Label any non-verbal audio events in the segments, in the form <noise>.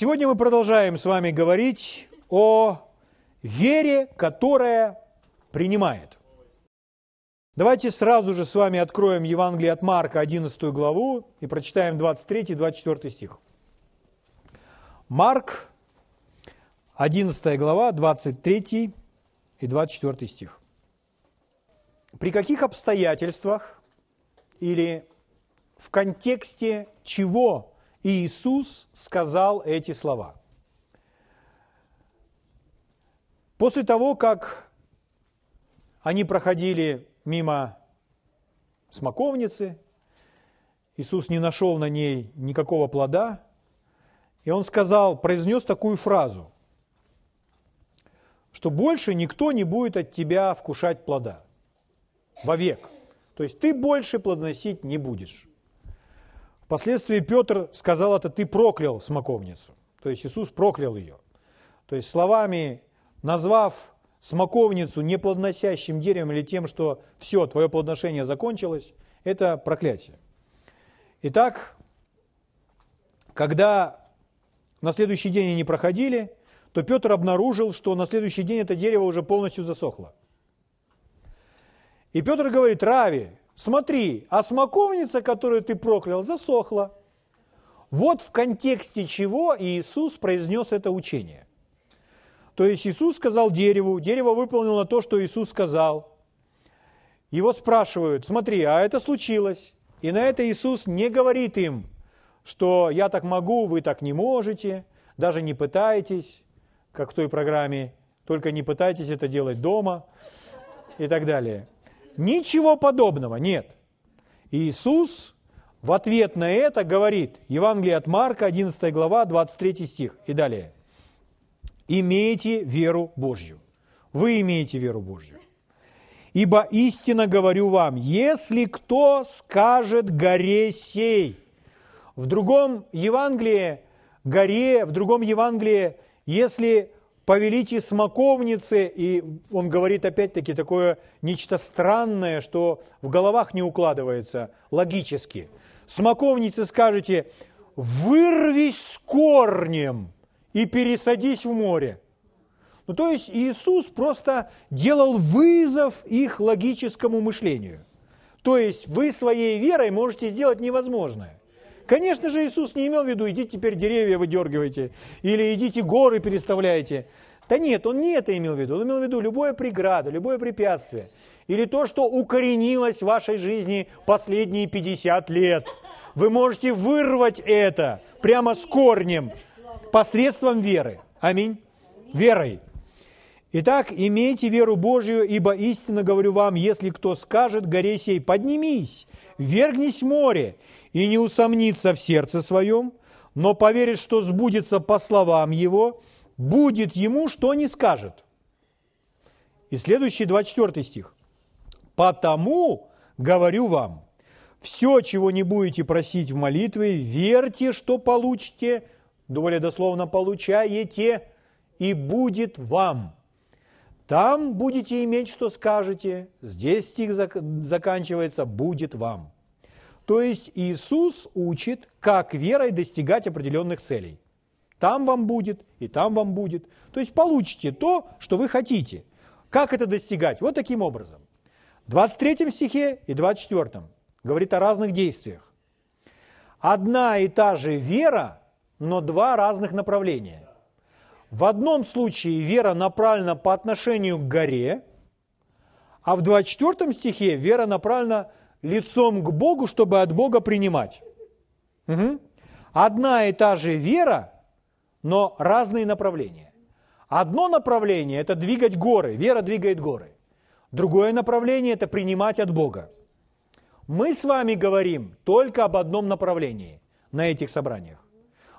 Сегодня мы продолжаем с вами говорить о вере, которая принимает. Давайте сразу же с вами откроем Евангелие от Марка, 11 главу, и прочитаем 23 и 24 стих. Марк, 11 глава, 23 и 24 стих. При каких обстоятельствах или в контексте чего Иисус сказал эти слова? После того, как они проходили мимо смоковницы, Иисус не нашел на ней никакого плода, и он сказал, произнес такую фразу, что больше никто не будет от тебя вкушать плода вовек. То есть ты больше плодоносить не будешь. Впоследствии Петр сказал это, ты проклял смоковницу. То есть Иисус проклял ее. То есть словами, назвав смоковницу неплодоносящим деревом или тем, что все, твое плодоношение закончилось, это проклятие. Итак, когда на следующий день они проходили, то Петр обнаружил, что на следующий день это дерево уже полностью засохло. И Петр говорит, Рави, смотри, а смоковница, которую ты проклял, засохла. Вот в контексте чего Иисус произнес это учение. То есть Иисус сказал дереву, дерево выполнило то, что Иисус сказал. Его спрашивают, смотри, а это случилось. И на это Иисус не говорит им, что я так могу, вы так не можете, даже не пытайтесь, как в той программе, только не пытайтесь это делать дома и так далее. Ничего подобного нет. Иисус в ответ на это говорит, Евангелие от Марка, 11 глава, 23 стих и далее. «Имейте веру Божью». Вы имеете веру Божью. «Ибо истинно говорю вам, если кто скажет горе сей». В другом Евангелии горе, в другом Евангелии, если повелите смоковнице, и он говорит опять-таки такое нечто странное, что в головах не укладывается логически. Смоковнице скажете, вырвись с корнем и пересадись в море. Ну, то есть Иисус просто делал вызов их логическому мышлению. То есть вы своей верой можете сделать невозможное. Конечно же, Иисус не имел в виду, идите теперь деревья выдергивайте, или идите горы переставляйте. Да нет, он не это имел в виду. Он имел в виду любое преграда, любое препятствие. Или то, что укоренилось в вашей жизни последние 50 лет. Вы можете вырвать это прямо с корнем посредством веры. Аминь. Верой. Итак, имейте веру Божию, ибо истинно говорю вам, если кто скажет горе сей, поднимись, вергнись в море, и не усомнится в сердце своем, но поверит, что сбудется по словам его, будет ему, что не скажет. И следующий 24 стих. «Потому, говорю вам, все, чего не будете просить в молитве, верьте, что получите, более дословно получаете, и будет вам. Там будете иметь, что скажете, здесь стих заканчивается, будет вам. То есть Иисус учит, как верой достигать определенных целей. Там вам будет, и там вам будет. То есть получите то, что вы хотите. Как это достигать? Вот таким образом. В 23 стихе и 24 говорит о разных действиях. Одна и та же вера, но два разных направления. В одном случае вера направлена по отношению к горе, а в 24 стихе вера направлена лицом к Богу, чтобы от Бога принимать. Угу. Одна и та же вера, но разные направления. Одно направление – это двигать горы, вера двигает горы. Другое направление – это принимать от Бога. Мы с вами говорим только об одном направлении на этих собраниях.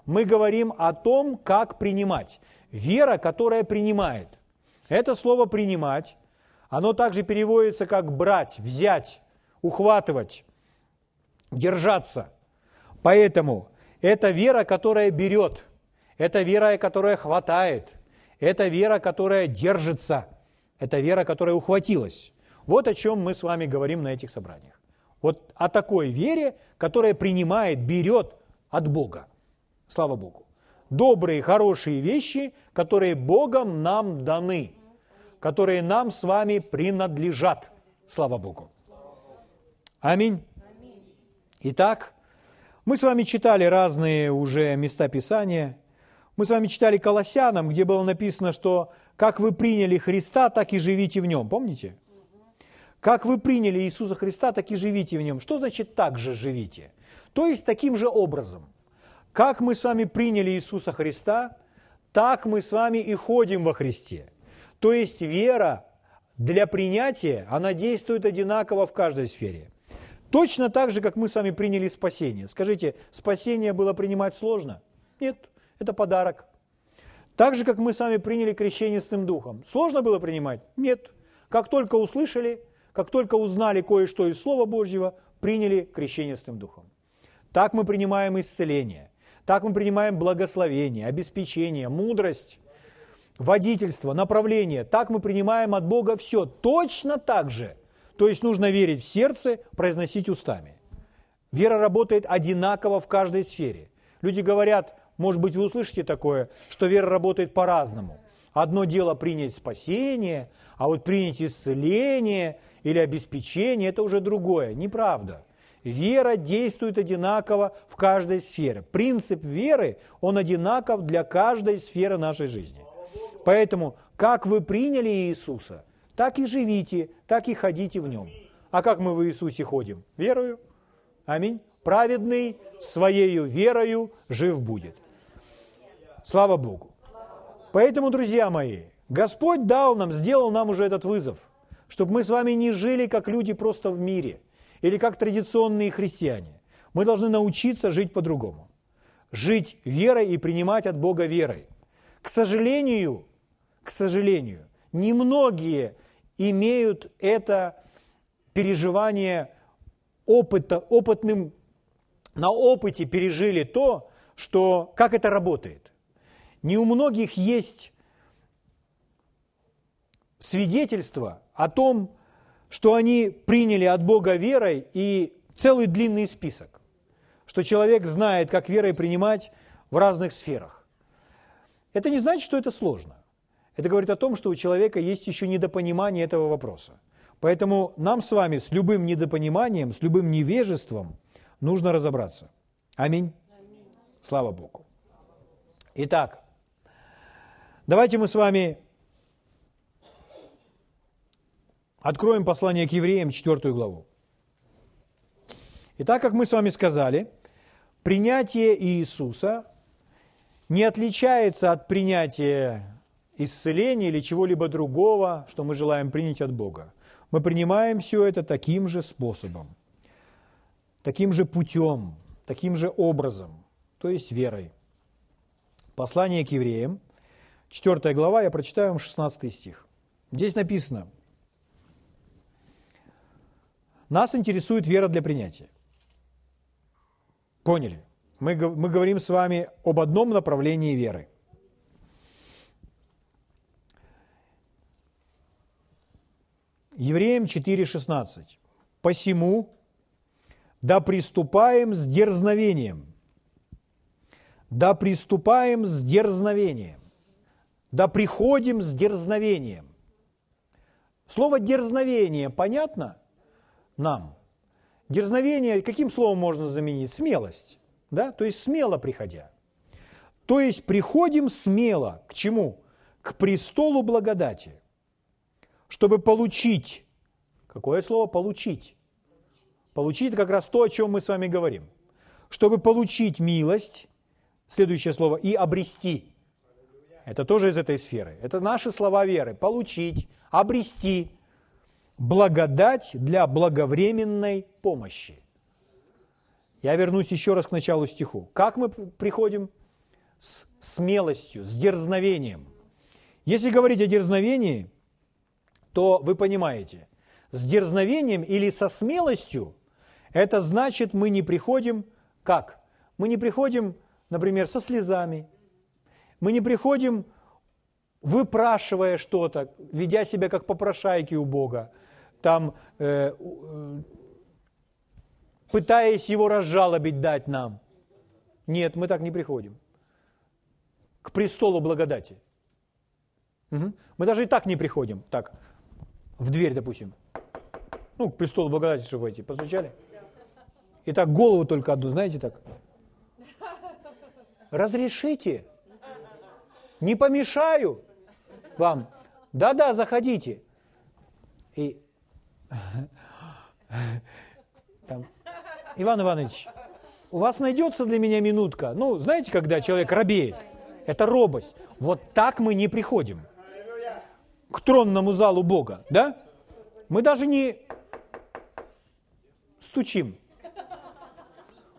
Мы говорим о том, как принимать. Вера, которая принимает. Это слово «принимать», оно также переводится как «брать», «взять», ухватывать, держаться. Поэтому это вера, которая берет, это вера, которая хватает, это вера, которая держится, это вера, которая ухватилась. Вот о чем мы с вами говорим на этих собраниях. Вот о такой вере, которая принимает, берет от Бога. Слава Богу. Добрые, хорошие вещи, которые Богом нам даны, которые нам с вами принадлежат. Слава Богу. Аминь. Итак, мы с вами читали разные уже места Писания. Мы с вами читали Колоссянам, где было написано, что как вы приняли Христа, так и живите в нем. Помните? Как вы приняли Иисуса Христа, так и живите в нем. Что значит так же живите? То есть таким же образом. Как мы с вами приняли Иисуса Христа, так мы с вами и ходим во Христе. То есть вера для принятия, она действует одинаково в каждой сфере. Точно так же, как мы с вами приняли спасение. Скажите, спасение было принимать сложно? Нет, это подарок. Так же, как мы с вами приняли крещение Святым Духом. Сложно было принимать? Нет. Как только услышали, как только узнали кое-что из Слова Божьего, приняли крещение Святым Духом. Так мы принимаем исцеление, так мы принимаем благословение, обеспечение, мудрость, водительство, направление. Так мы принимаем от Бога все. Точно так же. То есть нужно верить в сердце, произносить устами. Вера работает одинаково в каждой сфере. Люди говорят, может быть, вы услышите такое, что вера работает по-разному. Одно дело принять спасение, а вот принять исцеление или обеспечение – это уже другое. Неправда. Вера действует одинаково в каждой сфере. Принцип веры, он одинаков для каждой сферы нашей жизни. Поэтому, как вы приняли Иисуса, так и живите, так и ходите в Нем. А как мы в Иисусе ходим? Верою. Аминь. Праведный своею верою жив будет. Слава Богу. Поэтому, друзья мои, Господь дал нам, сделал нам уже этот вызов, чтобы мы с вами не жили как люди просто в мире – или как традиционные христиане. Мы должны научиться жить по-другому. Жить верой и принимать от Бога верой. К сожалению, к сожалению, немногие имеют это переживание опыта, опытным, на опыте пережили то, что, как это работает. Не у многих есть свидетельство о том, что они приняли от Бога верой и целый длинный список, что человек знает, как верой принимать в разных сферах. Это не значит, что это сложно. Это говорит о том, что у человека есть еще недопонимание этого вопроса. Поэтому нам с вами с любым недопониманием, с любым невежеством нужно разобраться. Аминь. Слава Богу. Итак, давайте мы с вами Откроем послание к евреям, 4 главу. Итак, как мы с вами сказали, принятие Иисуса не отличается от принятия исцеления или чего-либо другого, что мы желаем принять от Бога. Мы принимаем все это таким же способом, таким же путем, таким же образом, то есть верой. Послание к евреям, 4 глава, я прочитаю вам 16 стих. Здесь написано – нас интересует вера для принятия. Поняли? Мы, мы говорим с вами об одном направлении веры. Евреям 4,16. «Посему да приступаем с дерзновением, да приступаем с дерзновением, да приходим с дерзновением». Слово «дерзновение» понятно? Нам. Дерзновение каким словом можно заменить? Смелость. Да? То есть смело приходя. То есть приходим смело к чему? К престолу благодати, чтобы получить. Какое слово получить? Получить – как раз то, о чем мы с вами говорим. Чтобы получить милость, следующее слово, и обрести. Это тоже из этой сферы. Это наши слова веры. Получить, обрести благодать для благовременной помощи. Я вернусь еще раз к началу стиху. Как мы приходим? С смелостью, с дерзновением. Если говорить о дерзновении, то вы понимаете, с дерзновением или со смелостью, это значит, мы не приходим как? Мы не приходим, например, со слезами, мы не приходим, выпрашивая что-то, ведя себя как попрошайки у Бога, там, э, э, пытаясь его разжалобить, дать нам. Нет, мы так не приходим. к престолу благодати. Угу. Мы даже и так не приходим. Так, в дверь, допустим. Ну, к престолу благодати, чтобы войти. Постучали? И так голову только одну, знаете так? Разрешите. Не помешаю вам. Да-да, заходите. И там, Иван Иванович, у вас найдется для меня минутка? Ну, знаете, когда человек робеет? Это робость. Вот так мы не приходим к тронному залу Бога, да? Мы даже не стучим.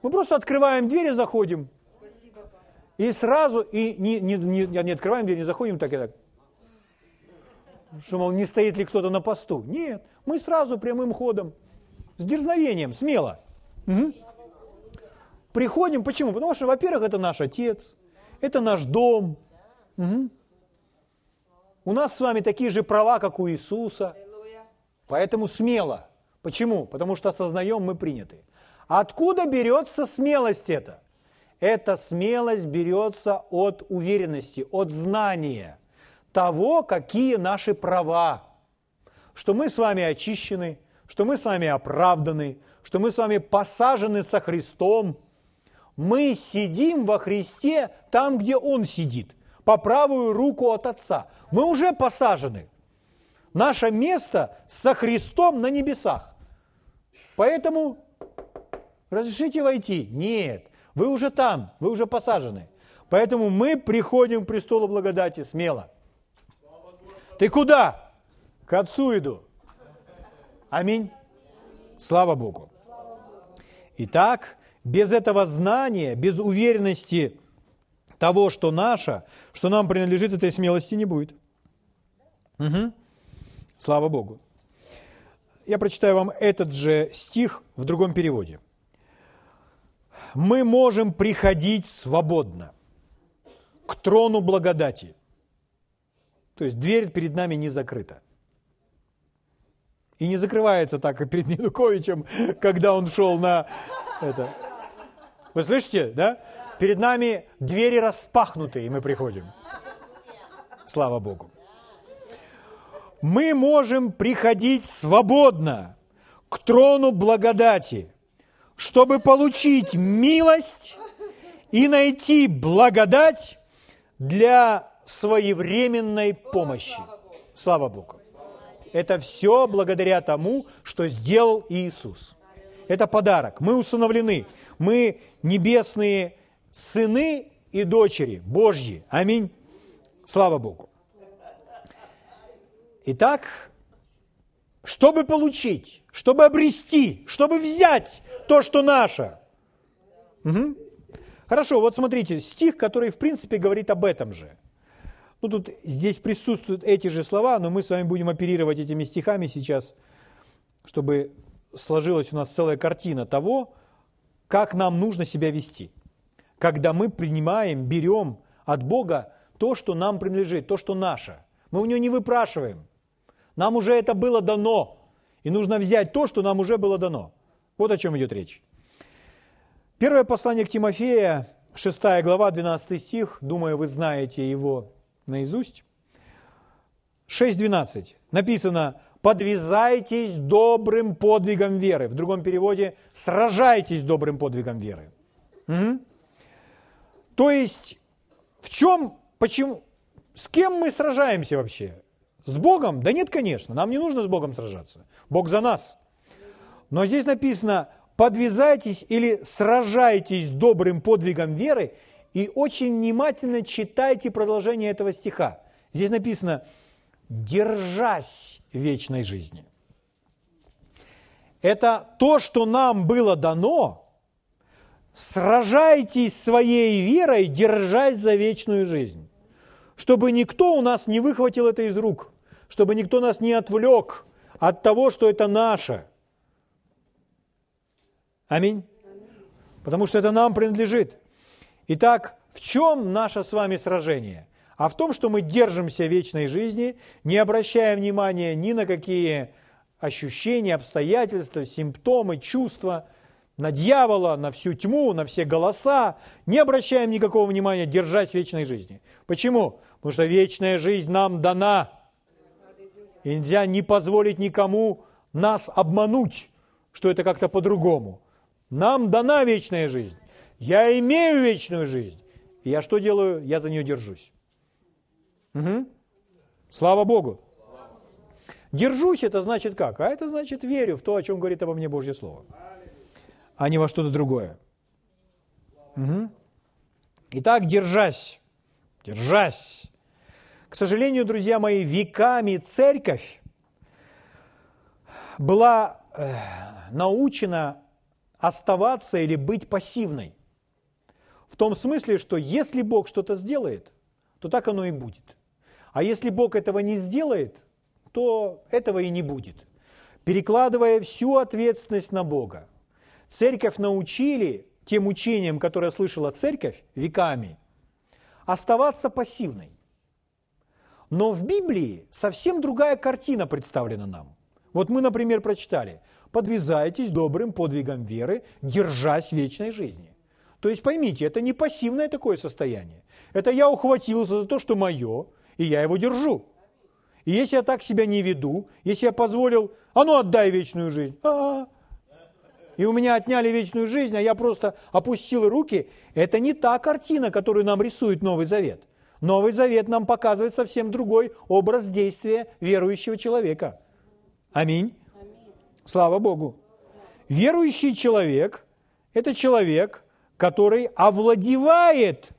Мы просто открываем дверь и заходим. И сразу, и не, не, не, не открываем дверь, не заходим так и так. Что, мол, не стоит ли кто-то на посту. Нет, мы сразу прямым ходом, с дерзновением, смело. Угу. Приходим, почему? Потому что, во-первых, это наш отец, это наш дом. Угу. У нас с вами такие же права, как у Иисуса. Поэтому смело. Почему? Потому что осознаем, мы приняты. Откуда берется смелость эта? Эта смелость берется от уверенности, от знания того, какие наши права. Что мы с вами очищены, что мы с вами оправданы, что мы с вами посажены со Христом. Мы сидим во Христе там, где Он сидит, по правую руку от Отца. Мы уже посажены. Наше место со Христом на небесах. Поэтому разрешите войти? Нет, вы уже там, вы уже посажены. Поэтому мы приходим к престолу благодати смело. Ты куда? К Отцу иду. Аминь. Слава Богу. Итак, без этого знания, без уверенности того, что наше, что нам принадлежит, этой смелости не будет. Угу. Слава Богу. Я прочитаю вам этот же стих в другом переводе. Мы можем приходить свободно к трону благодати. То есть дверь перед нами не закрыта. И не закрывается так, как перед Януковичем, когда он шел на это. Вы слышите, да? Перед нами двери распахнуты, и мы приходим. Слава Богу. Мы можем приходить свободно к трону благодати, чтобы получить милость и найти благодать для своевременной помощи. Слава Богу. Это все благодаря тому, что сделал Иисус. Это подарок. Мы усыновлены. Мы небесные сыны и дочери Божьи. Аминь. Слава Богу. Итак, чтобы получить, чтобы обрести, чтобы взять то, что наше. Угу. Хорошо, вот смотрите, стих, который в принципе говорит об этом же. Ну, тут здесь присутствуют эти же слова, но мы с вами будем оперировать этими стихами сейчас, чтобы сложилась у нас целая картина того, как нам нужно себя вести. Когда мы принимаем, берем от Бога то, что нам принадлежит, то, что наше. Мы у Него не выпрашиваем. Нам уже это было дано. И нужно взять то, что нам уже было дано. Вот о чем идет речь. Первое послание к Тимофея, 6 глава, 12 стих. Думаю, вы знаете его наизусть. 6.12 написано «Подвязайтесь добрым подвигом веры». В другом переводе «Сражайтесь добрым подвигом веры». Угу. То есть в чем, почему, с кем мы сражаемся вообще? С Богом? Да нет, конечно, нам не нужно с Богом сражаться. Бог за нас. Но здесь написано «подвязайтесь» или «сражайтесь добрым подвигом веры», и очень внимательно читайте продолжение этого стиха. Здесь написано «держась вечной жизни». Это то, что нам было дано. Сражайтесь своей верой, держась за вечную жизнь. Чтобы никто у нас не выхватил это из рук. Чтобы никто нас не отвлек от того, что это наше. Аминь. Потому что это нам принадлежит. Итак, в чем наше с вами сражение? А в том, что мы держимся вечной жизни, не обращая внимания ни на какие ощущения, обстоятельства, симптомы, чувства, на дьявола, на всю тьму, на все голоса, не обращаем никакого внимания, держась вечной жизни. Почему? Потому что вечная жизнь нам дана. И нельзя не позволить никому нас обмануть, что это как-то по-другому. Нам дана вечная жизнь. Я имею вечную жизнь. И я что делаю? Я за нее держусь. Угу. Слава Богу. Держусь, это значит как? А это значит верю в то, о чем говорит обо мне Божье Слово а не во что-то другое. Угу. Итак, держась, держась. К сожалению, друзья мои, веками церковь была э, научена оставаться или быть пассивной. Том смысле, что если Бог что-то сделает, то так оно и будет. А если Бог этого не сделает, то этого и не будет. Перекладывая всю ответственность на Бога, Церковь научили тем учениям, которые слышала церковь веками, оставаться пассивной. Но в Библии совсем другая картина представлена нам. Вот мы, например, прочитали «Подвязайтесь добрым подвигом веры, держась вечной жизни». То есть поймите, это не пассивное такое состояние. Это я ухватился за то, что мое, и я его держу. И если я так себя не веду, если я позволил, а ну отдай вечную жизнь, а, -а, -а и у меня отняли вечную жизнь, а я просто опустил руки, это не та картина, которую нам рисует Новый Завет. Новый Завет нам показывает совсем другой образ действия верующего человека. Аминь. Аминь. Слава Богу. Верующий человек – это человек, который овладевает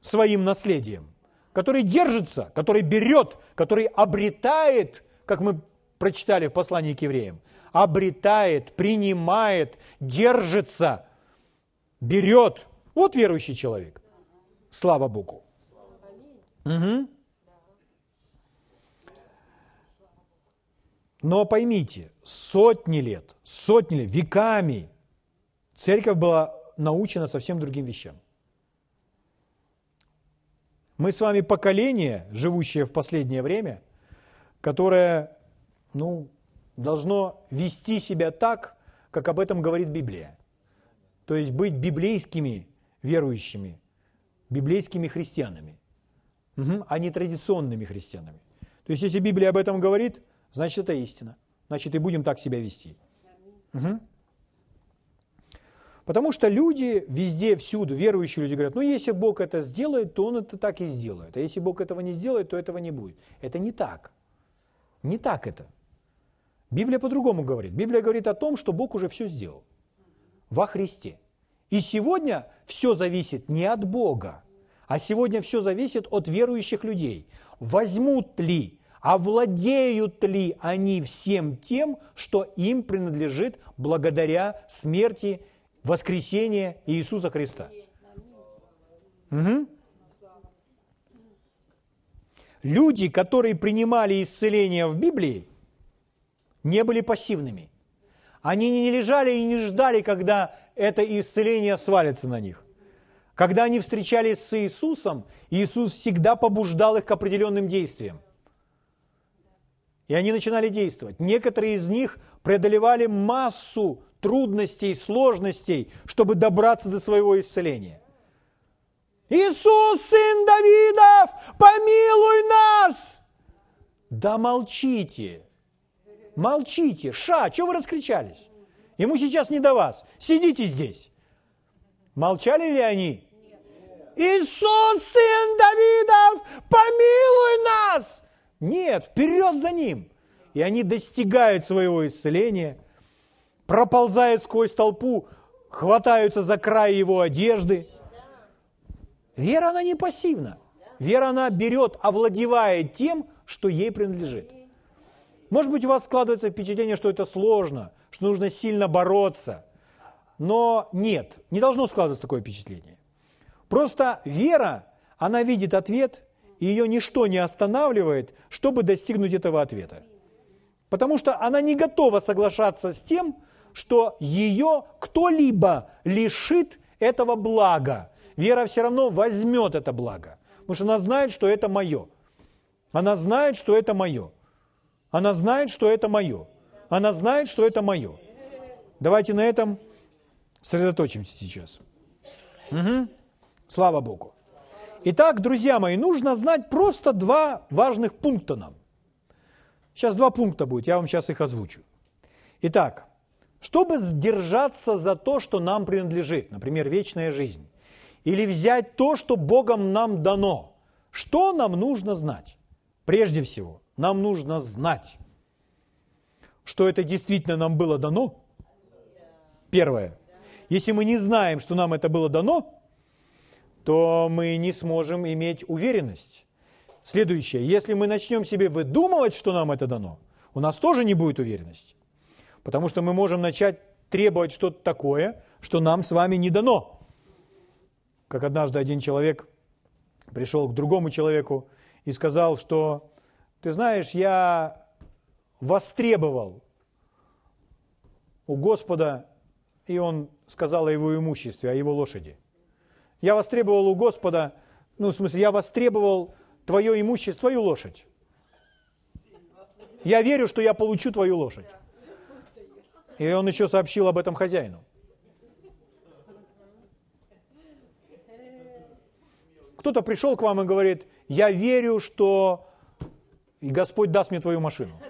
своим наследием, который держится, который берет, который обретает, как мы прочитали в послании к евреям, обретает, принимает, держится, берет. Вот верующий человек. Слава Богу. Угу. Но поймите, сотни лет, сотни лет, веками церковь была научена совсем другим вещам. Мы с вами поколение, живущее в последнее время, которое, ну, должно вести себя так, как об этом говорит Библия. То есть быть библейскими верующими, библейскими христианами, угу, а не традиционными христианами. То есть если Библия об этом говорит, значит это истина. Значит и будем так себя вести. Угу. Потому что люди везде, всюду, верующие люди говорят, ну если Бог это сделает, то Он это так и сделает. А если Бог этого не сделает, то этого не будет. Это не так. Не так это. Библия по-другому говорит. Библия говорит о том, что Бог уже все сделал во Христе. И сегодня все зависит не от Бога, а сегодня все зависит от верующих людей. Возьмут ли, овладеют ли они всем тем, что им принадлежит благодаря смерти, воскресения Иисуса Христа. Угу. Люди, которые принимали исцеление в Библии, не были пассивными. Они не лежали и не ждали, когда это исцеление свалится на них. Когда они встречались с Иисусом, Иисус всегда побуждал их к определенным действиям. И они начинали действовать. Некоторые из них преодолевали массу трудностей, сложностей, чтобы добраться до своего исцеления. Иисус, сын Давидов, помилуй нас! Да молчите, Молчите. Ша, что вы раскричались? Ему сейчас не до вас. Сидите здесь. Молчали ли они? Иисус, сын Давидов, помилуй нас! Нет, вперед за ним. И они достигают своего исцеления, проползают сквозь толпу, хватаются за край его одежды. Вера, она не пассивна. Вера, она берет, овладевает тем, что ей принадлежит. Может быть, у вас складывается впечатление, что это сложно, что нужно сильно бороться. Но нет, не должно складываться такое впечатление. Просто вера, она видит ответ, и ее ничто не останавливает, чтобы достигнуть этого ответа. Потому что она не готова соглашаться с тем, что ее кто-либо лишит этого блага. Вера все равно возьмет это благо, потому что она знает, что это мое. Она знает, что это мое. Она знает, что это мое. Она знает, что это мое. Давайте на этом Сосредоточимся сейчас. Угу. Слава Богу. Итак, друзья мои, нужно знать просто два важных пункта нам. Сейчас два пункта будет, я вам сейчас их озвучу. Итак, чтобы сдержаться за то, что нам принадлежит, например, вечная жизнь, или взять то, что Богом нам дано, что нам нужно знать? Прежде всего, нам нужно знать, что это действительно нам было дано. Первое. Если мы не знаем, что нам это было дано, то мы не сможем иметь уверенность. Следующее. Если мы начнем себе выдумывать, что нам это дано, у нас тоже не будет уверенности. Потому что мы можем начать требовать что-то такое, что нам с вами не дано. Как однажды один человек пришел к другому человеку и сказал, что, ты знаешь, я востребовал у Господа, и он сказал о его имуществе, о его лошади – я востребовал у Господа, ну, в смысле, я востребовал твое имущество, твою лошадь. Я верю, что я получу твою лошадь. И он еще сообщил об этом хозяину. Кто-то пришел к вам и говорит, я верю, что Господь даст мне твою машину.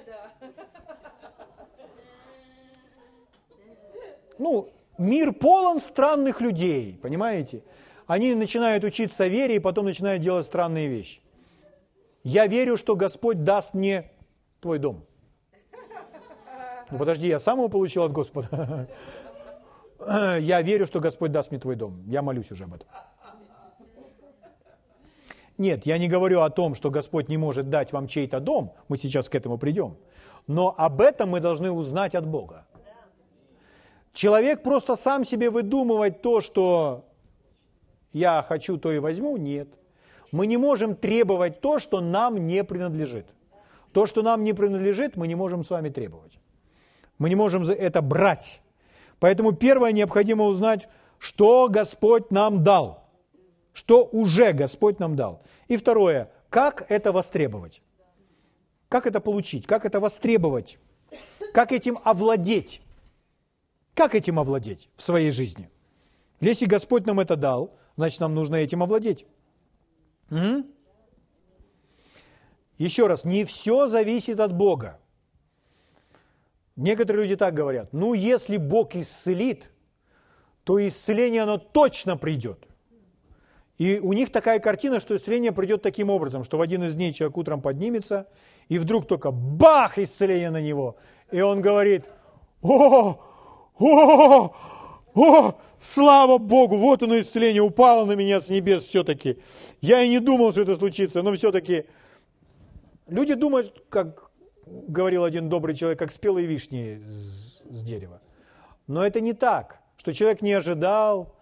Ну, мир полон странных людей, понимаете? они начинают учиться вере и потом начинают делать странные вещи. Я верю, что Господь даст мне твой дом. Ну подожди, я сам его получил от Господа. <laughs> Я верю, что Господь даст мне твой дом. Я молюсь уже об этом. Нет, я не говорю о том, что Господь не может дать вам чей-то дом. Мы сейчас к этому придем. Но об этом мы должны узнать от Бога. Человек просто сам себе выдумывает то, что я хочу, то и возьму, нет. Мы не можем требовать то, что нам не принадлежит. То, что нам не принадлежит, мы не можем с вами требовать. Мы не можем это брать. Поэтому первое необходимо узнать, что Господь нам дал. Что уже Господь нам дал. И второе, как это востребовать. Как это получить, как это востребовать, как этим овладеть. Как этим овладеть в своей жизни? Если Господь нам это дал, значит, нам нужно этим овладеть. Угу. Еще раз, не все зависит от Бога. Некоторые люди так говорят, ну если Бог исцелит, то исцеление оно точно придет. И у них такая картина, что исцеление придет таким образом, что в один из дней человек утром поднимется, и вдруг только бах, исцеление на него. И он говорит, о, о, о, слава Богу, вот оно исцеление, упало на меня с небес все-таки. Я и не думал, что это случится, но все-таки люди думают, как говорил один добрый человек, как спелые вишни с, дерева. Но это не так, что человек не ожидал,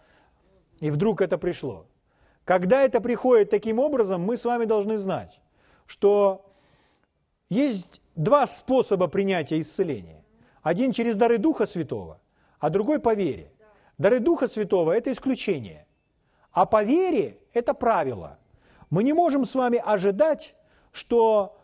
и вдруг это пришло. Когда это приходит таким образом, мы с вами должны знать, что есть два способа принятия исцеления. Один через дары Духа Святого, а другой по вере. Дары Духа Святого – это исключение. А по вере – это правило. Мы не можем с вами ожидать, что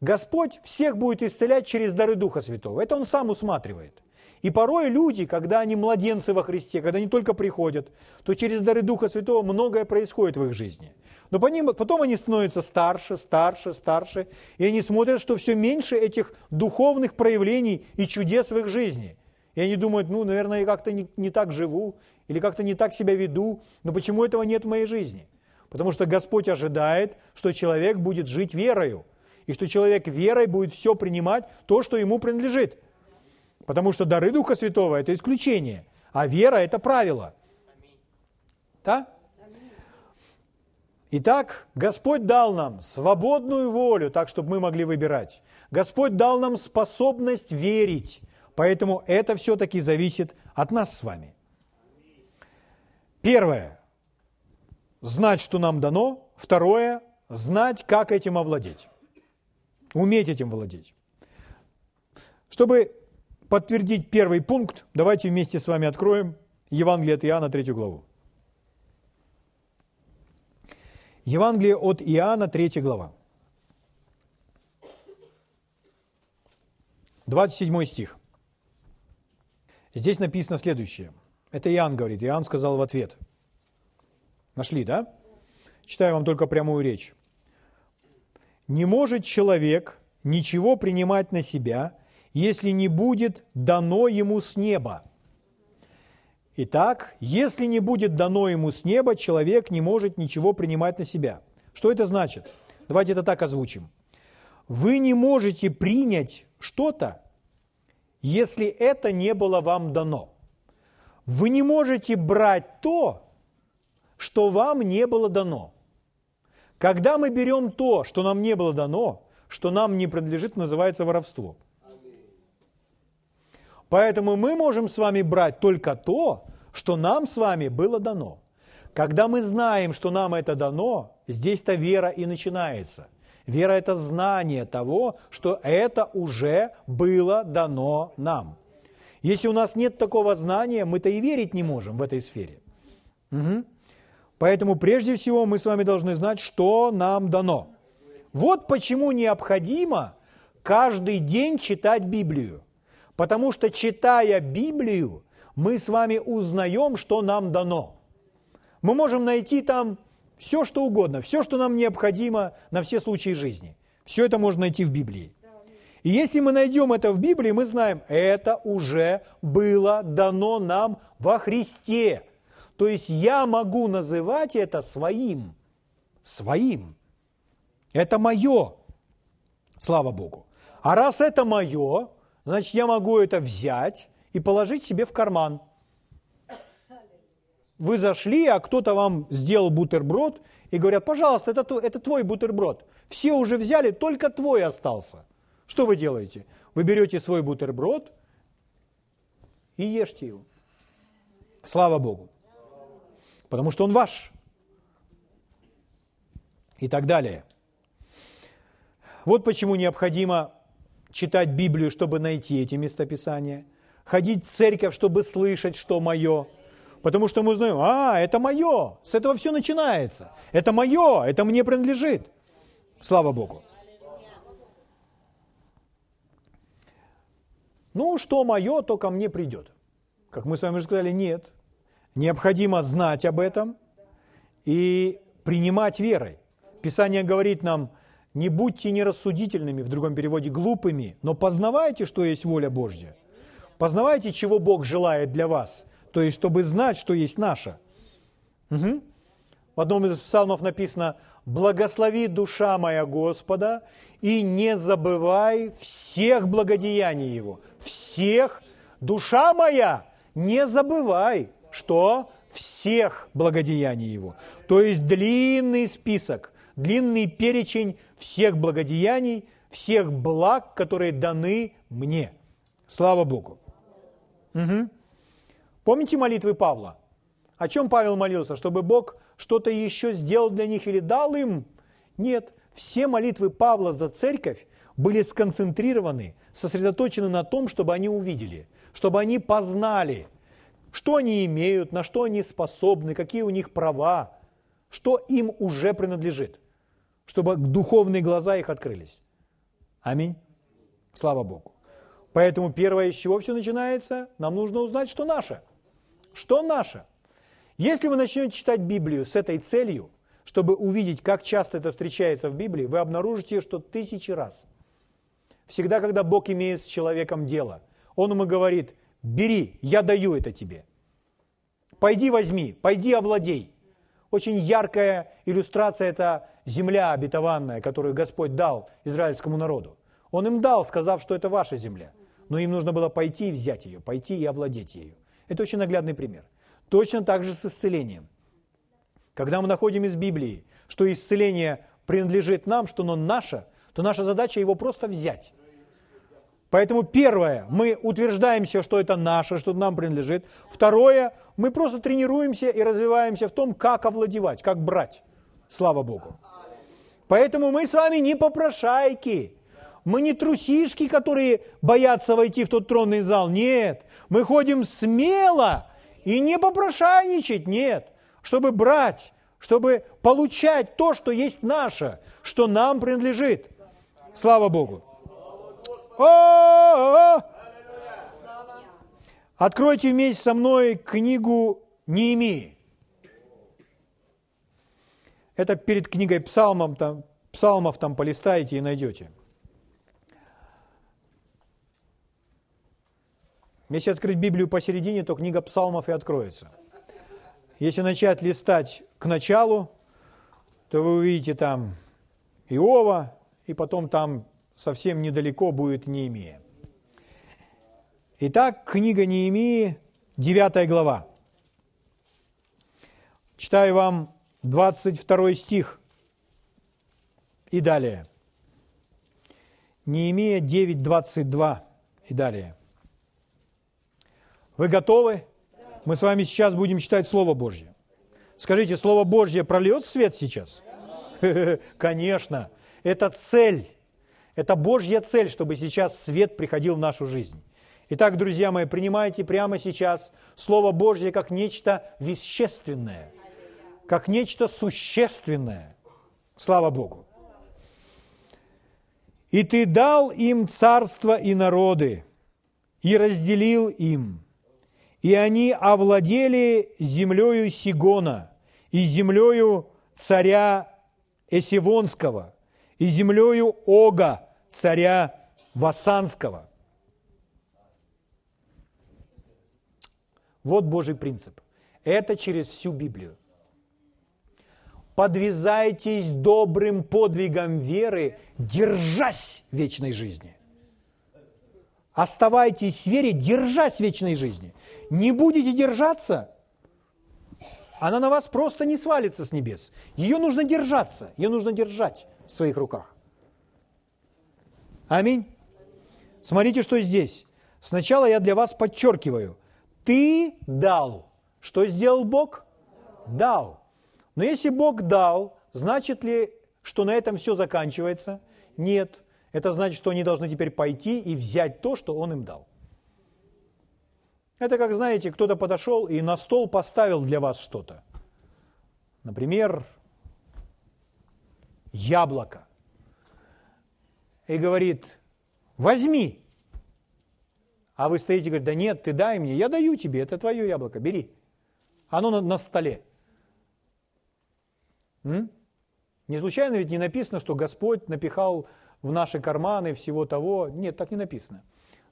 Господь всех будет исцелять через дары Духа Святого. Это Он сам усматривает. И порой люди, когда они младенцы во Христе, когда они только приходят, то через дары Духа Святого многое происходит в их жизни. Но по ним, потом они становятся старше, старше, старше, и они смотрят, что все меньше этих духовных проявлений и чудес в их жизни. И они думают, ну, наверное, я как-то не, не так живу, или как-то не так себя веду, но почему этого нет в моей жизни? Потому что Господь ожидает, что человек будет жить верою, и что человек верой будет все принимать, то, что ему принадлежит. Потому что дары Духа Святого – это исключение, а вера – это правило. Да? Итак, Господь дал нам свободную волю, так, чтобы мы могли выбирать. Господь дал нам способность верить. Поэтому это все-таки зависит от нас с вами. Первое – знать, что нам дано. Второе – знать, как этим овладеть. Уметь этим владеть. Чтобы подтвердить первый пункт, давайте вместе с вами откроем Евангелие от Иоанна, третью главу. Евангелие от Иоанна, третья глава. 27 стих. Здесь написано следующее. Это Иоанн говорит. Иоанн сказал в ответ. Нашли, да? Читаю вам только прямую речь. «Не может человек ничего принимать на себя, если не будет дано ему с неба. Итак, если не будет дано ему с неба, человек не может ничего принимать на себя. Что это значит? Давайте это так озвучим. Вы не можете принять что-то, если это не было вам дано. Вы не можете брать то, что вам не было дано. Когда мы берем то, что нам не было дано, что нам не принадлежит, называется воровство. Поэтому мы можем с вами брать только то, что нам с вами было дано. Когда мы знаем, что нам это дано, здесь-то вера и начинается. Вера – это знание того, что это уже было дано нам. Если у нас нет такого знания, мы-то и верить не можем в этой сфере. Угу. Поэтому прежде всего мы с вами должны знать, что нам дано. Вот почему необходимо каждый день читать Библию. Потому что, читая Библию, мы с вами узнаем, что нам дано. Мы можем найти там все, что угодно, все, что нам необходимо на все случаи жизни. Все это можно найти в Библии. И если мы найдем это в Библии, мы знаем, это уже было дано нам во Христе. То есть я могу называть это своим. Своим. Это мое. Слава Богу. А раз это мое, значит, я могу это взять и положить себе в карман. Вы зашли, а кто-то вам сделал бутерброд, и говорят, пожалуйста, это, это твой бутерброд. Все уже взяли, только твой остался. Что вы делаете? Вы берете свой бутерброд и ешьте его. Слава Богу. Потому что он ваш. И так далее. Вот почему необходимо читать Библию, чтобы найти эти местописания, ходить в церковь, чтобы слышать, что мое, потому что мы знаем, а, это мое, с этого все начинается, это мое, это мне принадлежит. Слава Богу. Ну, что мое, то ко мне придет. Как мы с вами уже сказали, нет. Необходимо знать об этом и принимать верой. Писание говорит нам, не будьте нерассудительными, в другом переводе глупыми, но познавайте, что есть воля Божья. Познавайте, чего Бог желает для вас, то есть, чтобы знать, что есть наше. Угу. В одном из псалмов написано, «Благослови душа моя Господа, и не забывай всех благодеяний Его». Всех, душа моя, не забывай, что всех благодеяний Его. То есть длинный список – длинный перечень всех благодеяний, всех благ, которые даны мне. Слава Богу. Угу. Помните молитвы Павла? О чем Павел молился? Чтобы Бог что-то еще сделал для них или дал им? Нет. Все молитвы Павла за церковь были сконцентрированы, сосредоточены на том, чтобы они увидели, чтобы они познали, что они имеют, на что они способны, какие у них права, что им уже принадлежит чтобы духовные глаза их открылись. Аминь. Слава Богу. Поэтому первое, с чего все начинается, нам нужно узнать, что наше. Что наше? Если вы начнете читать Библию с этой целью, чтобы увидеть, как часто это встречается в Библии, вы обнаружите, что тысячи раз. Всегда, когда Бог имеет с человеком дело, Он ему говорит, бери, я даю это тебе. Пойди возьми, пойди овладей. Очень яркая иллюстрация – это земля обетованная, которую Господь дал израильскому народу. Он им дал, сказав, что это ваша земля. Но им нужно было пойти и взять ее, пойти и овладеть ею. Это очень наглядный пример. Точно так же с исцелением. Когда мы находим из Библии, что исцеление принадлежит нам, что оно наше, то наша задача его просто взять. Поэтому первое, мы утверждаемся, что это наше, что нам принадлежит. Второе, мы просто тренируемся и развиваемся в том, как овладевать, как брать. Слава Богу. Поэтому мы с вами не попрошайки. Мы не трусишки, которые боятся войти в тот тронный зал. Нет. Мы ходим смело и не попрошайничать. Нет. Чтобы брать, чтобы получать то, что есть наше, что нам принадлежит. Слава Богу. Откройте вместе со мной книгу Неемии. Это перед книгой Псалмом, там, Псалмов там полистаете и найдете. Если открыть Библию посередине, то книга Псалмов и откроется. Если начать листать к началу, то вы увидите там Иова, и потом там совсем недалеко будет Неемия. Итак, книга Неемии, 9 глава. Читаю вам 22 стих и далее. Неемия 9, 22 и далее. Вы готовы? Мы с вами сейчас будем читать Слово Божье. Скажите, Слово Божье прольет свет сейчас? <laughs> Конечно. Это цель. Это Божья цель, чтобы сейчас свет приходил в нашу жизнь. Итак, друзья мои, принимайте прямо сейчас Слово Божье как нечто вещественное, как нечто существенное. Слава Богу. «И ты дал им царство и народы, и разделил им, и они овладели землею Сигона и землею царя Эсивонского и землею Ога, царя Васанского. Вот Божий принцип. Это через всю Библию. Подвязайтесь добрым подвигом веры, держась вечной жизни. Оставайтесь в вере, держась вечной жизни. Не будете держаться, она на вас просто не свалится с небес. Ее нужно держаться, ее нужно держать в своих руках. Аминь. Смотрите, что здесь. Сначала я для вас подчеркиваю. Ты дал. Что сделал Бог? Дал. Но если Бог дал, значит ли, что на этом все заканчивается? Нет. Это значит, что они должны теперь пойти и взять то, что Он им дал. Это как, знаете, кто-то подошел и на стол поставил для вас что-то. Например, яблоко. И говорит, возьми. А вы стоите и говорите, да нет, ты дай мне, я даю тебе, это твое яблоко, бери. Оно на, на столе. М? Не случайно ведь не написано, что Господь напихал в наши карманы всего того. Нет, так не написано.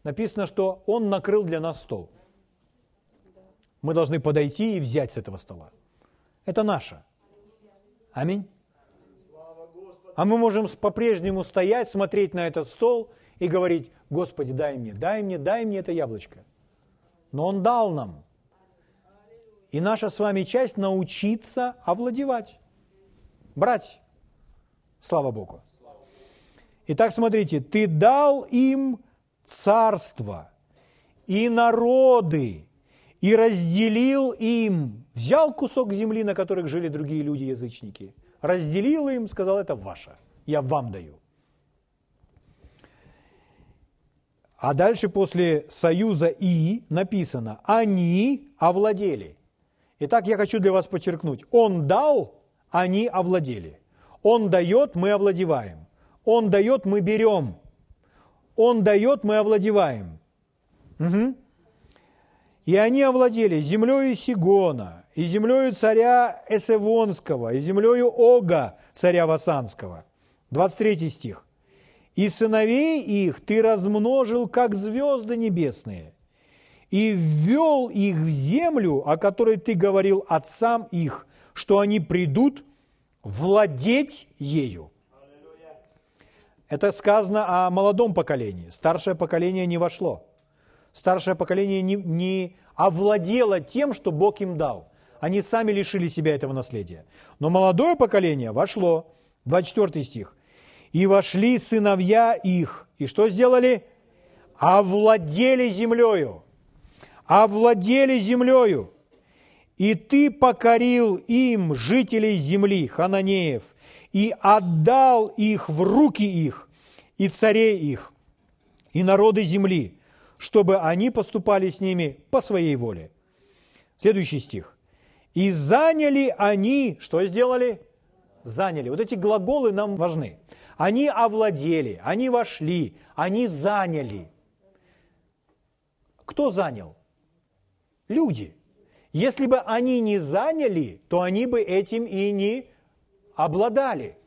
Написано, что Он накрыл для нас стол. Мы должны подойти и взять с этого стола. Это наше. Аминь. А мы можем по-прежнему стоять, смотреть на этот стол и говорить, Господи, дай мне, дай мне, дай мне это яблочко. Но Он дал нам. И наша с вами часть научиться овладевать, брать. Слава Богу. Итак, смотрите, ты дал им царство и народы, и разделил им, взял кусок земли, на которых жили другие люди-язычники, разделил им, сказал, это ваше, я вам даю. А дальше после союза «и» написано «они овладели». Итак, я хочу для вас подчеркнуть. Он дал, они овладели. Он дает, мы овладеваем. Он дает, мы берем. Он дает, мы овладеваем. Угу. И они овладели землею Сигона, и землею царя Эсевонского, и землею Ога, царя Васанского. 23 стих. «И сыновей их ты размножил, как звезды небесные, и ввел их в землю, о которой ты говорил отцам их, что они придут владеть ею». Это сказано о молодом поколении. Старшее поколение не вошло. Старшее поколение не, не овладело тем, что Бог им дал. Они сами лишили себя этого наследия. Но молодое поколение вошло. 24 стих. «И вошли сыновья их». И что сделали? Овладели землею. Овладели землею. И ты покорил им жителей земли, хананеев, и отдал их в руки их, и царей их, и народы земли, чтобы они поступали с ними по своей воле. Следующий стих. И заняли они, что сделали? Заняли. Вот эти глаголы нам важны. Они овладели, они вошли, они заняли. Кто занял? люди. Если бы они не заняли, то они бы этим и не обладали.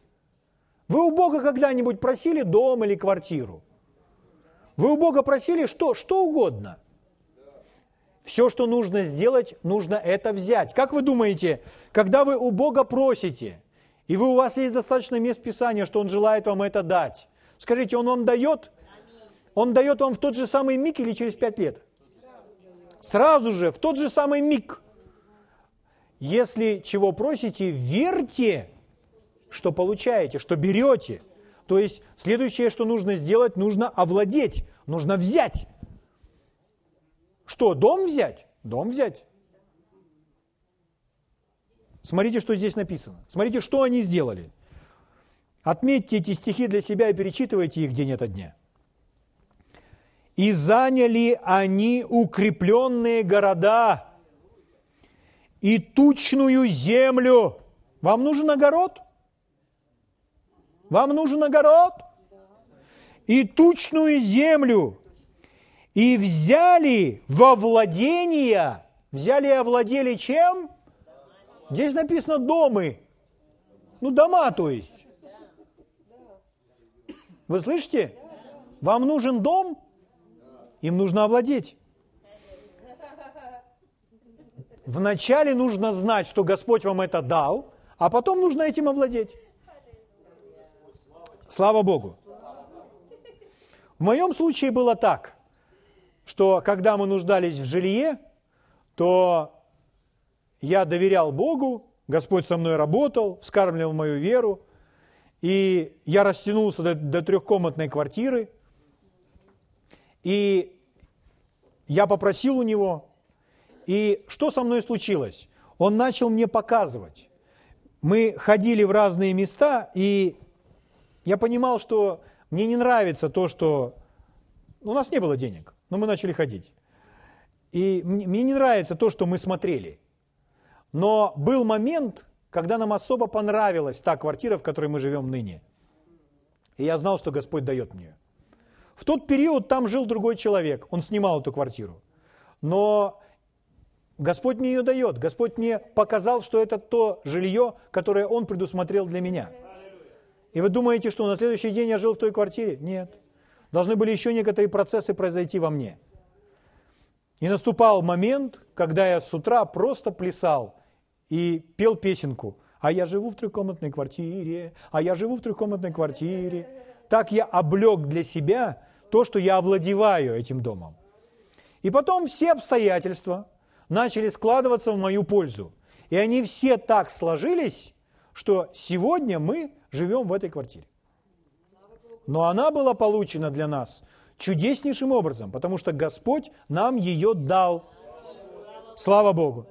Вы у Бога когда-нибудь просили дом или квартиру? Вы у Бога просили что? Что угодно. Все, что нужно сделать, нужно это взять. Как вы думаете, когда вы у Бога просите, и вы, у вас есть достаточно мест Писания, что Он желает вам это дать, скажите, Он вам дает? Он дает вам в тот же самый миг или через пять лет? Сразу же, в тот же самый миг. Если чего просите, верьте, что получаете, что берете. То есть следующее, что нужно сделать, нужно овладеть, нужно взять. Что, дом взять? Дом взять. Смотрите, что здесь написано. Смотрите, что они сделали. Отметьте эти стихи для себя и перечитывайте их день ото дня. «И заняли они укрепленные города и тучную землю». Вам нужен огород? Вам нужен огород? И тучную землю и взяли во владение, взяли и овладели чем? Здесь написано домы. Ну, дома, то есть. Вы слышите? Вам нужен дом, им нужно овладеть. Вначале нужно знать, что Господь вам это дал, а потом нужно этим овладеть. Слава Богу. В моем случае было так – что когда мы нуждались в жилье, то я доверял Богу, Господь со мной работал, вскармливал мою веру, и я растянулся до, до трехкомнатной квартиры, и я попросил у него, и что со мной случилось? Он начал мне показывать. Мы ходили в разные места, и я понимал, что мне не нравится то, что у нас не было денег но мы начали ходить. И мне не нравится то, что мы смотрели. Но был момент, когда нам особо понравилась та квартира, в которой мы живем ныне. И я знал, что Господь дает мне. В тот период там жил другой человек, он снимал эту квартиру. Но Господь мне ее дает. Господь мне показал, что это то жилье, которое Он предусмотрел для меня. И вы думаете, что на следующий день я жил в той квартире? Нет. Должны были еще некоторые процессы произойти во мне. И наступал момент, когда я с утра просто плясал и пел песенку. А я живу в трехкомнатной квартире, а я живу в трехкомнатной квартире. Так я облег для себя то, что я овладеваю этим домом. И потом все обстоятельства начали складываться в мою пользу. И они все так сложились, что сегодня мы живем в этой квартире. Но она была получена для нас чудеснейшим образом, потому что Господь нам ее дал. Слава Богу.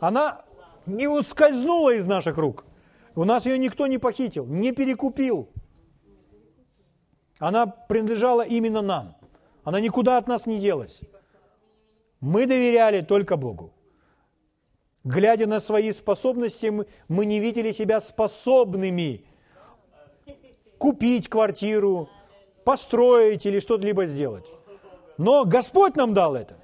Она не ускользнула из наших рук. У нас ее никто не похитил, не перекупил. Она принадлежала именно нам. Она никуда от нас не делась. Мы доверяли только Богу. Глядя на свои способности, мы не видели себя способными купить квартиру, построить или что-либо сделать. Но Господь нам дал это.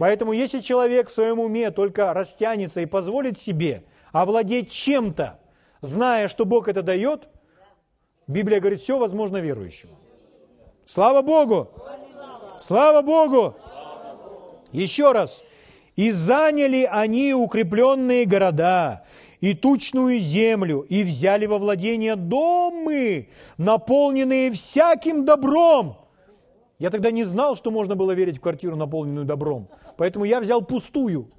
Поэтому если человек в своем уме только растянется и позволит себе овладеть чем-то, зная, что Бог это дает, Библия говорит, все возможно верующему. Слава Богу! Слава Богу! Еще раз. «И заняли они укрепленные города, и тучную землю, и взяли во владение домы, наполненные всяким добром. Я тогда не знал, что можно было верить в квартиру, наполненную добром. Поэтому я взял пустую.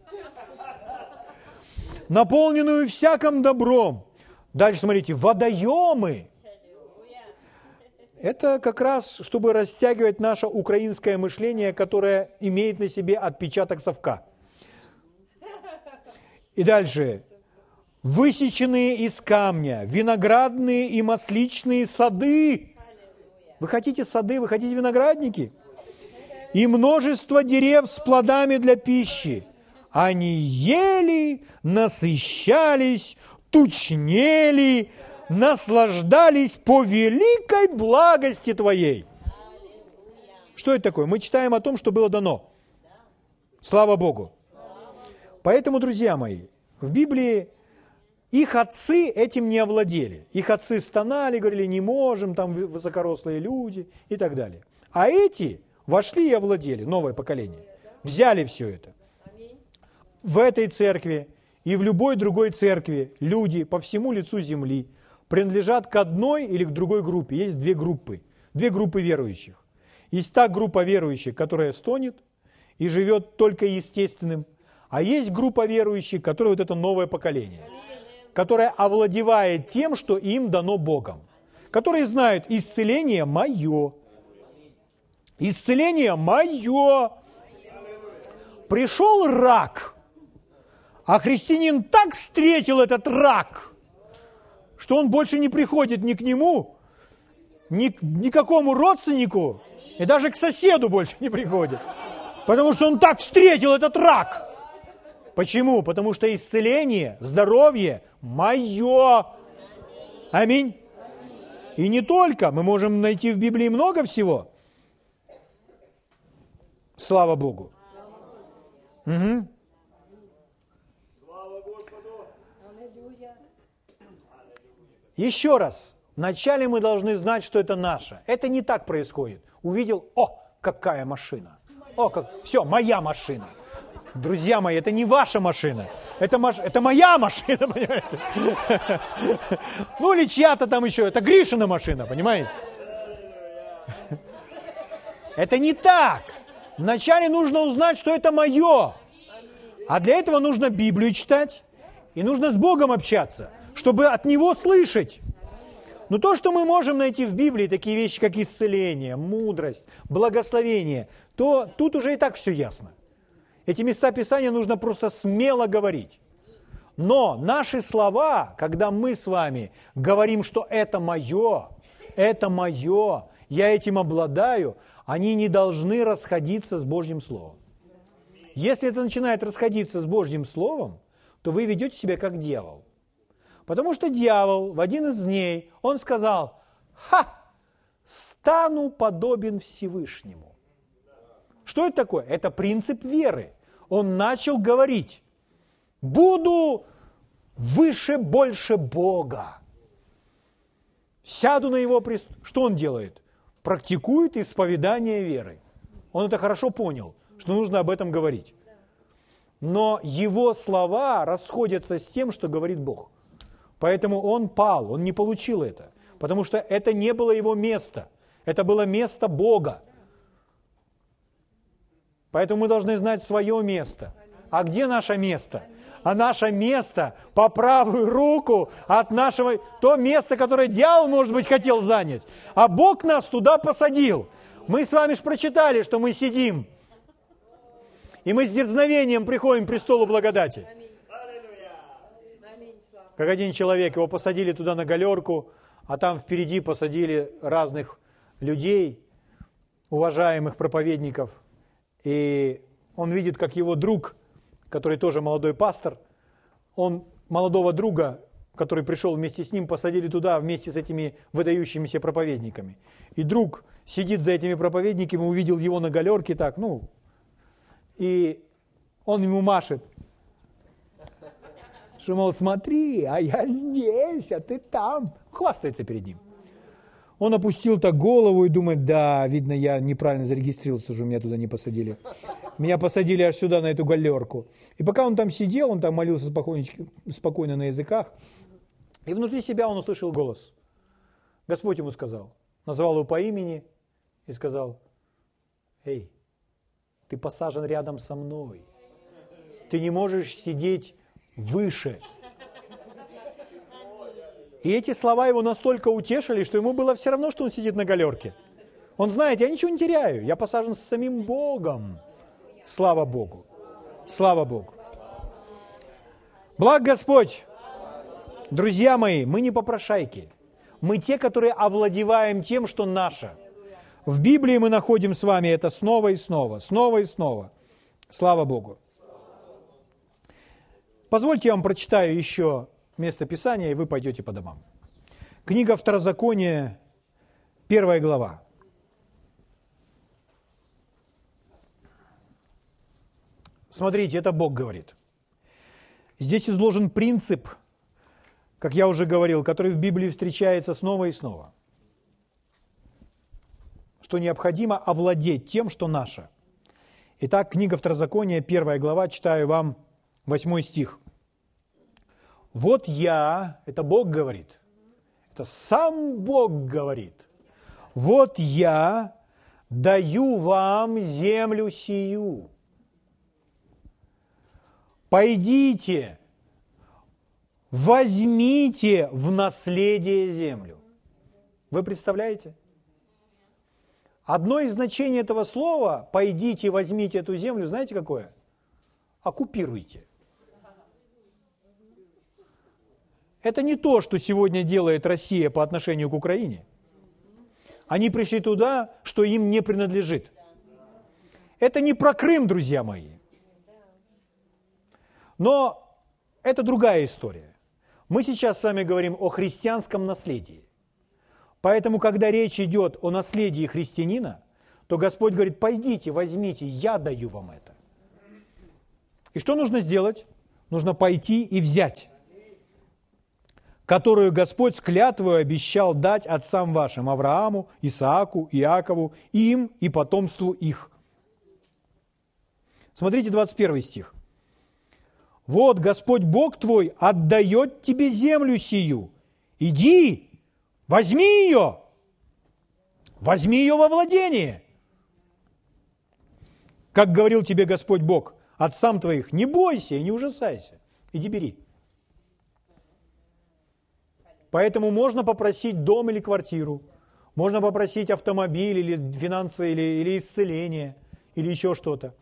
Наполненную всяким добром. Дальше смотрите, водоемы. Это как раз, чтобы растягивать наше украинское мышление, которое имеет на себе отпечаток совка. И дальше высеченные из камня, виноградные и масличные сады. Вы хотите сады, вы хотите виноградники? И множество дерев с плодами для пищи. Они ели, насыщались, тучнели, наслаждались по великой благости Твоей. Что это такое? Мы читаем о том, что было дано. Слава Богу. Поэтому, друзья мои, в Библии их отцы этим не овладели. Их отцы стонали, говорили, не можем, там высокорослые люди и так далее. А эти вошли и овладели, новое поколение. Взяли все это. В этой церкви и в любой другой церкви люди по всему лицу земли принадлежат к одной или к другой группе. Есть две группы, две группы верующих. Есть та группа верующих, которая стонет и живет только естественным, а есть группа верующих, которая вот это новое поколение, которое овладевает тем, что им дано Богом, которые знают, исцеление мое, исцеление мое. Пришел рак, а христианин так встретил этот рак, что он больше не приходит ни к нему, ни к никакому родственнику, и даже к соседу больше не приходит. Потому что он так встретил этот рак. Почему? Потому что исцеление, здоровье мое. Аминь. И не только. Мы можем найти в Библии много всего. Слава Богу. Угу. Еще раз. Вначале мы должны знать, что это наше. Это не так происходит. Увидел, о, какая машина. О, как, все, моя машина. Друзья мои, это не ваша машина. Это, маш... это моя машина, <laughs> понимаете? Ну или чья-то там еще. Это Гришина машина, понимаете? Это не так. Вначале нужно узнать, что это мое. А для этого нужно Библию читать. И нужно с Богом общаться, чтобы от Него слышать. Но то, что мы можем найти в Библии, такие вещи, как исцеление, мудрость, благословение, то тут уже и так все ясно. Эти места Писания нужно просто смело говорить. Но наши слова, когда мы с вами говорим, что это мое, это мое, я этим обладаю, они не должны расходиться с Божьим Словом. Если это начинает расходиться с Божьим Словом, то вы ведете себя как дьявол. Потому что дьявол в один из дней, он сказал, ха, стану подобен Всевышнему. Что это такое? Это принцип веры он начал говорить, буду выше, больше Бога. Сяду на его прест... Что он делает? Практикует исповедание веры. Он это хорошо понял, что нужно об этом говорить. Но его слова расходятся с тем, что говорит Бог. Поэтому он пал, он не получил это. Потому что это не было его место. Это было место Бога. Поэтому мы должны знать свое место. А где наше место? А наше место по правую руку от нашего, то место, которое дьявол, может быть, хотел занять. А Бог нас туда посадил. Мы с вами же прочитали, что мы сидим. И мы с дерзновением приходим к престолу благодати. Как один человек, его посадили туда на галерку, а там впереди посадили разных людей, уважаемых проповедников – и он видит, как его друг, который тоже молодой пастор, он молодого друга, который пришел вместе с ним, посадили туда вместе с этими выдающимися проповедниками. И друг сидит за этими проповедниками, увидел его на галерке так, ну, и он ему машет. Что, мол, смотри, а я здесь, а ты там. Хвастается перед ним. Он опустил так голову и думает, да, видно, я неправильно зарегистрировался, что меня туда не посадили. Меня посадили аж сюда, на эту галерку. И пока он там сидел, он там молился спокойно на языках, и внутри себя он услышал голос. Господь ему сказал, назвал его по имени и сказал, эй, ты посажен рядом со мной. Ты не можешь сидеть выше и эти слова его настолько утешили, что ему было все равно, что он сидит на галерке. Он знает, я ничего не теряю, я посажен с самим Богом. Слава Богу. Слава Богу. Благ Господь. Друзья мои, мы не попрошайки. Мы те, которые овладеваем тем, что наше. В Библии мы находим с вами это снова и снова, снова и снова. Слава Богу. Позвольте я вам прочитаю еще место Писания, и вы пойдете по домам. Книга Второзакония, первая глава. Смотрите, это Бог говорит. Здесь изложен принцип, как я уже говорил, который в Библии встречается снова и снова. Что необходимо овладеть тем, что наше. Итак, книга Второзакония, первая глава, читаю вам восьмой стих. «Вот я, это Бог говорит, это сам Бог говорит, вот я даю вам землю сию, пойдите, возьмите в наследие землю. Вы представляете? Одно из значений этого слова «пойдите, возьмите эту землю» знаете какое? Оккупируйте. Это не то, что сегодня делает Россия по отношению к Украине. Они пришли туда, что им не принадлежит. Это не про Крым, друзья мои. Но это другая история. Мы сейчас с вами говорим о христианском наследии. Поэтому, когда речь идет о наследии христианина, то Господь говорит, пойдите, возьмите, я даю вам это. И что нужно сделать? Нужно пойти и взять, которую Господь с клятвою обещал дать отцам вашим, Аврааму, Исааку, Иакову, им и потомству их. Смотрите 21 стих. Вот Господь Бог твой отдает тебе землю сию. Иди, возьми ее, возьми ее во владение. Как говорил тебе Господь Бог, отцам твоих, не бойся и не ужасайся, иди бери. Поэтому можно попросить дом или квартиру, можно попросить автомобиль или финансы, или, или исцеление, или еще что-то.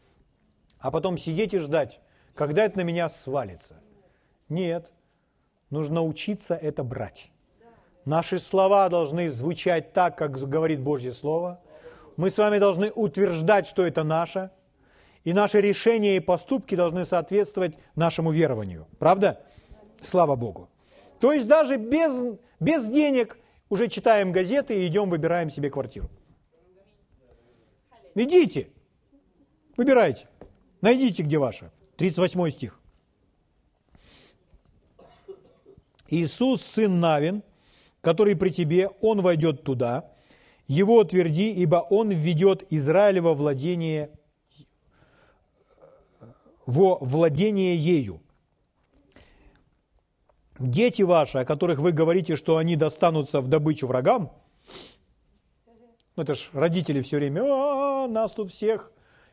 А потом сидеть и ждать, когда это на меня свалится. Нет, нужно учиться это брать. Наши слова должны звучать так, как говорит Божье Слово. Мы с вами должны утверждать, что это наше. И наши решения и поступки должны соответствовать нашему верованию. Правда? Слава Богу. То есть даже без, без денег уже читаем газеты и идем, выбираем себе квартиру. Идите, выбирайте, найдите, где ваша. 38 стих. Иисус, сын Навин, который при тебе, он войдет туда, его утверди, ибо он введет Израиль во владение, во владение ею. Дети ваши, о которых вы говорите, что они достанутся в добычу врагам, ну это ж родители все время, а, нас тут всех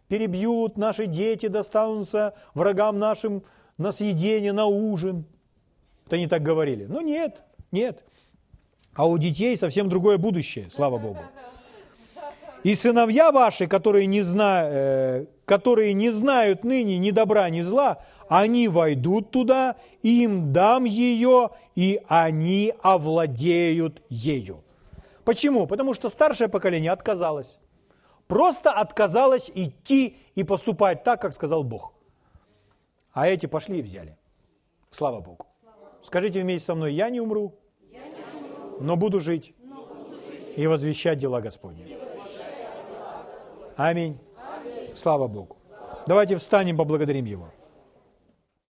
перебьют, наши дети достанутся врагам нашим на съедение, на ужин. Это они так говорили. Но нет, нет. А у детей совсем другое будущее, слава Богу. И сыновья ваши, которые не, зна, э, которые не знают ныне ни добра, ни зла, они войдут туда, им дам ее, и они овладеют ею. Почему? Потому что старшее поколение отказалось просто отказалась идти и поступать так, как сказал Бог. А эти пошли и взяли. Слава Богу. Скажите вместе со мной, я не умру, но буду жить и возвещать дела Господни. Аминь. Слава Богу. Давайте встанем, поблагодарим Его.